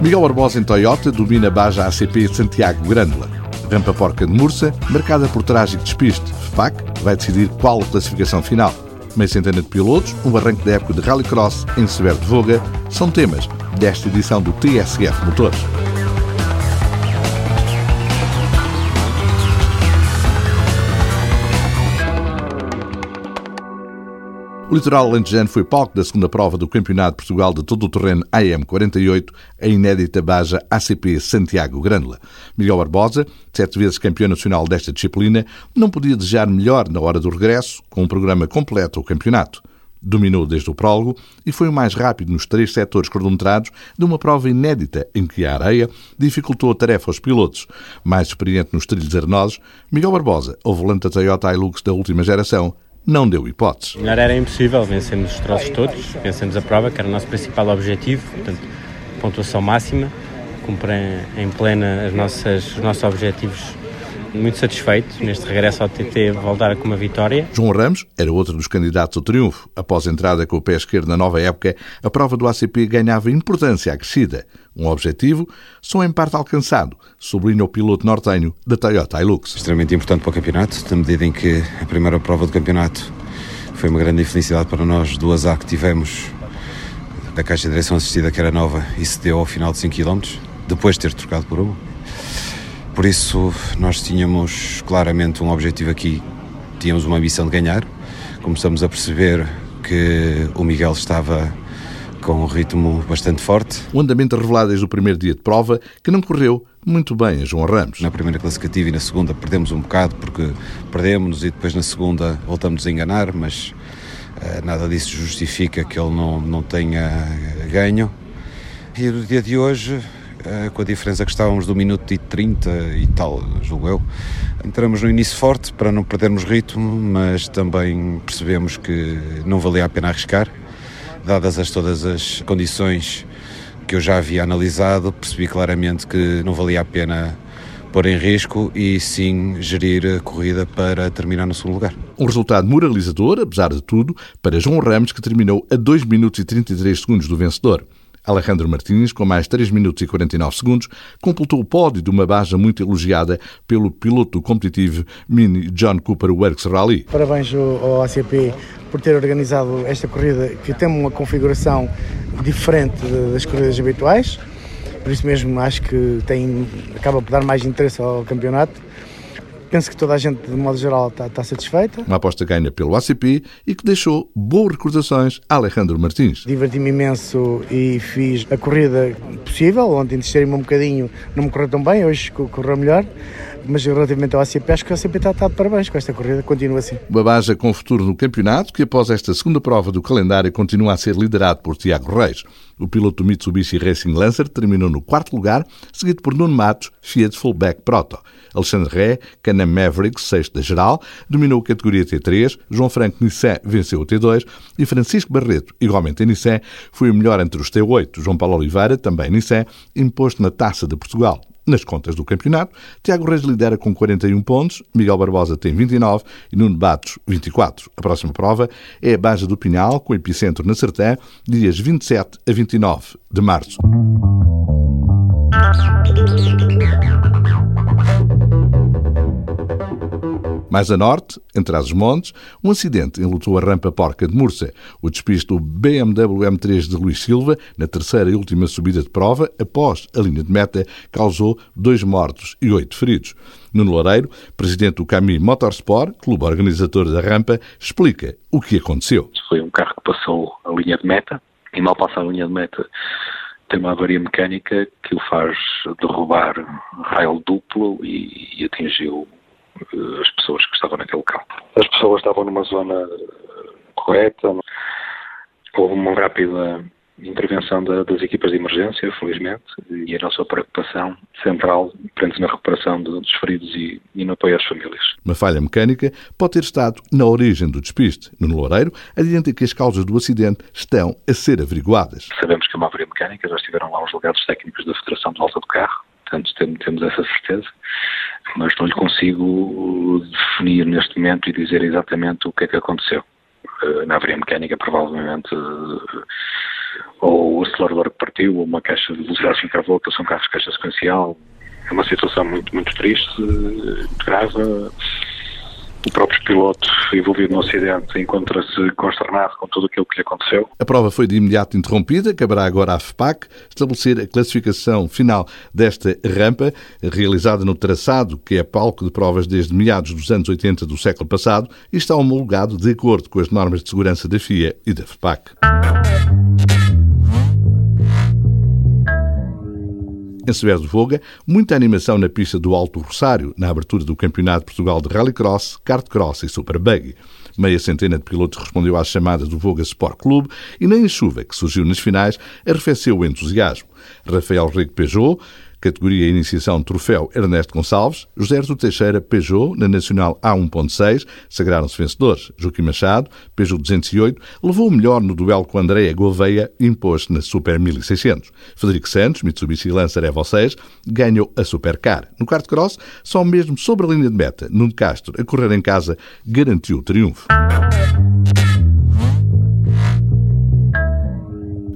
Miguel Barbosa em Toyota domina Baja ACP Santiago Grândola. Rampa Porca de Mursa, marcada por trágico despiste. FPAC vai decidir qual a classificação final. Meia centena de pilotos, um arranque da época de Rallycross em Severo de Voga, são temas desta edição do TSF Motores. O litoral alentejano foi palco da segunda prova do Campeonato de Portugal de todo o terreno AM48, a inédita Baja ACP Santiago Grândola. Miguel Barbosa, sete vezes campeão nacional desta disciplina, não podia desejar melhor na hora do regresso, com um programa completo ao campeonato. Dominou desde o prólogo e foi o mais rápido nos três setores cronometrados de uma prova inédita em que a areia dificultou a tarefa aos pilotos. Mais experiente nos trilhos arenosos, Miguel Barbosa, ao volante da Toyota Hilux da última geração, não deu hipóteses. Melhor era impossível, vencemos os troços todos, vencemos a prova, que era o nosso principal objetivo, portanto, pontuação máxima, cumpre em plena as nossas, os nossos objetivos muito satisfeito neste regresso ao TT voltar com uma vitória. João Ramos era outro dos candidatos ao triunfo. Após a entrada com o pé esquerdo na nova época, a prova do ACP ganhava importância acrescida. Um objetivo só em parte alcançado, sublinha o piloto nortenho da Toyota Hilux. Extremamente importante para o campeonato, na medida em que a primeira prova do campeonato foi uma grande infelicidade para nós, duas A que tivemos da caixa de direção assistida que era nova e se deu ao final de 5 km, depois de ter trocado por uma. Por isso, nós tínhamos claramente um objetivo aqui, tínhamos uma ambição de ganhar. Começamos a perceber que o Miguel estava com um ritmo bastante forte. O andamento revelado desde o primeiro dia de prova, que não correu muito bem a João Ramos. Na primeira classificativa e na segunda perdemos um bocado porque perdemos e depois na segunda voltamos a enganar, mas uh, nada disso justifica que ele não, não tenha ganho. E no dia de hoje com a diferença que estávamos do minuto e 30 e tal, julgo eu. Entramos no início forte para não perdermos ritmo, mas também percebemos que não valia a pena arriscar, dadas as, todas as condições que eu já havia analisado, percebi claramente que não valia a pena pôr em risco e sim gerir a corrida para terminar no segundo lugar. Um resultado moralizador, apesar de tudo, para João Ramos, que terminou a 2 minutos e 33 segundos do vencedor. Alejandro Martins, com mais 3 minutos e 49 segundos, completou o pódio de uma baja muito elogiada pelo piloto competitivo Mini John Cooper Works Rally. Parabéns ao ACP por ter organizado esta corrida que tem uma configuração diferente das corridas habituais. Por isso mesmo acho que tem, acaba por dar mais interesse ao campeonato Penso que toda a gente, de modo geral, está, está, satisfeita. Uma aposta ganha pelo ACP e que deixou boas recordações a Alejandro Martins. Diverti-me imenso e fiz a corrida possível. Ontem, distraí-me um bocadinho, não me correu tão bem, hoje correu melhor. Mas relativamente ao ACP, acho que o ACP está, está de parabéns com esta corrida, continua assim. Uma baja com futuro no campeonato, que após esta segunda prova do calendário continua a ser liderado por Tiago Reis. O piloto Mitsubishi Racing Lancer terminou no quarto lugar, seguido por Nuno Matos, Fiat Fullback Proto. Alexandre Ré, Canam Mavericks, sexto da geral, dominou a categoria T3, João Franco Nissan venceu o T2 e Francisco Barreto, igualmente em foi o melhor entre os T8. João Paulo Oliveira, também Nissan, imposto na Taça de Portugal. Nas contas do campeonato, Tiago Reis lidera com 41 pontos, Miguel Barbosa tem 29 e Nuno Batos 24. A próxima prova é a Baja do Pinhal, com epicentro na Sertã, dias 27 a 29 de março. Mais a norte, entre as montes, um acidente enlutou a rampa Porca de Mursa. O despiste do BMW M3 de Luís Silva, na terceira e última subida de prova, após a linha de meta, causou dois mortos e oito feridos. Nuno Loureiro, presidente do Cami Motorsport, clube organizador da rampa, explica o que aconteceu. Foi um carro que passou a linha de meta e mal passar a linha de meta tem uma avaria mecânica que o faz derrubar raio duplo e, e atingiu as pessoas que estavam naquele local. As pessoas estavam numa zona eh, correta, houve uma rápida intervenção da, das equipas de emergência, felizmente, e a nossa preocupação central prende-se na recuperação dos feridos e, e, no apoio às famílias. Uma falha mecânica pode ter estado na origem do despiste. No Loureiro adianta que as causas do acidente estão a ser averiguadas. Sabemos que é uma avaria mecânica, já estiveram lá os delegados técnicos da Federação de Volta do Carro, portanto temos essa certeza mas não lhe consigo definir neste momento e dizer exatamente o que é que aconteceu. Eh, na avaria mecânica, provavelmente, eh, ou o acelerador que partiu, ou uma caixa de velocidade sem que são carros de caixa sequencial. É uma situação muito, muito triste, grave. O próprio piloto envolvido no acidente encontra-se consternado com tudo aquilo que lhe aconteceu. A prova foi de imediato interrompida. Caberá agora à FPAC estabelecer a classificação final desta rampa, realizada no traçado que é palco de provas desde meados dos anos 80 do século passado e está homologado de acordo com as normas de segurança da FIA e da FPAC. Em de Voga, muita animação na pista do Alto Rosário, na abertura do Campeonato de Portugal de Rallycross, Kartcross e Super Buggy. Meia centena de pilotos respondeu às chamadas do Voga Sport Clube e nem a chuva que surgiu nas finais arrefeceu o entusiasmo. Rafael Rico Peugeot categoria Iniciação Troféu Ernesto Gonçalves, José Artur Teixeira Peugeot, na Nacional A1.6, sagraram-se vencedores. Joaquim Machado, Peugeot 208, levou o melhor no duelo com Andréa Gouveia impôs na Super 1600. Federico Santos, Mitsubishi Lancer Evo 6, ganhou a Supercar. No quarto cross, só mesmo sobre a linha de meta, Nuno Castro, a correr em casa, garantiu o triunfo.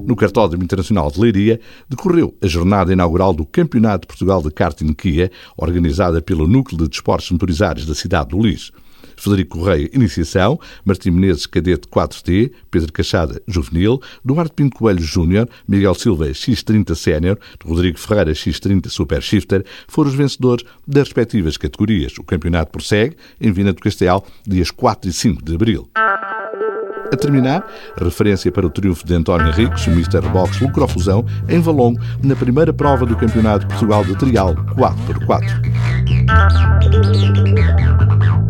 No Cartódromo Internacional de Leiria, decorreu a jornada inaugural do Campeonato de Portugal de Karting Kia, organizada pelo Núcleo de Desportos Motorizados da cidade do Lis. Frederico Correia, Iniciação, Martim Menezes, Cadete 4T, Pedro Cachada, Juvenil, Duarte Pinto Coelho Júnior, Miguel Silva, X30 Sénior, Rodrigo Ferreira, X30 Super Shifter, foram os vencedores das respectivas categorias. O campeonato prossegue em Vina do Castelo, dias 4 e 5 de abril. A terminar, referência para o triunfo de António Ricos, o Mr. Box Lucrofusão, em Valongo, na primeira prova do Campeonato Portugal de Trial 4x4.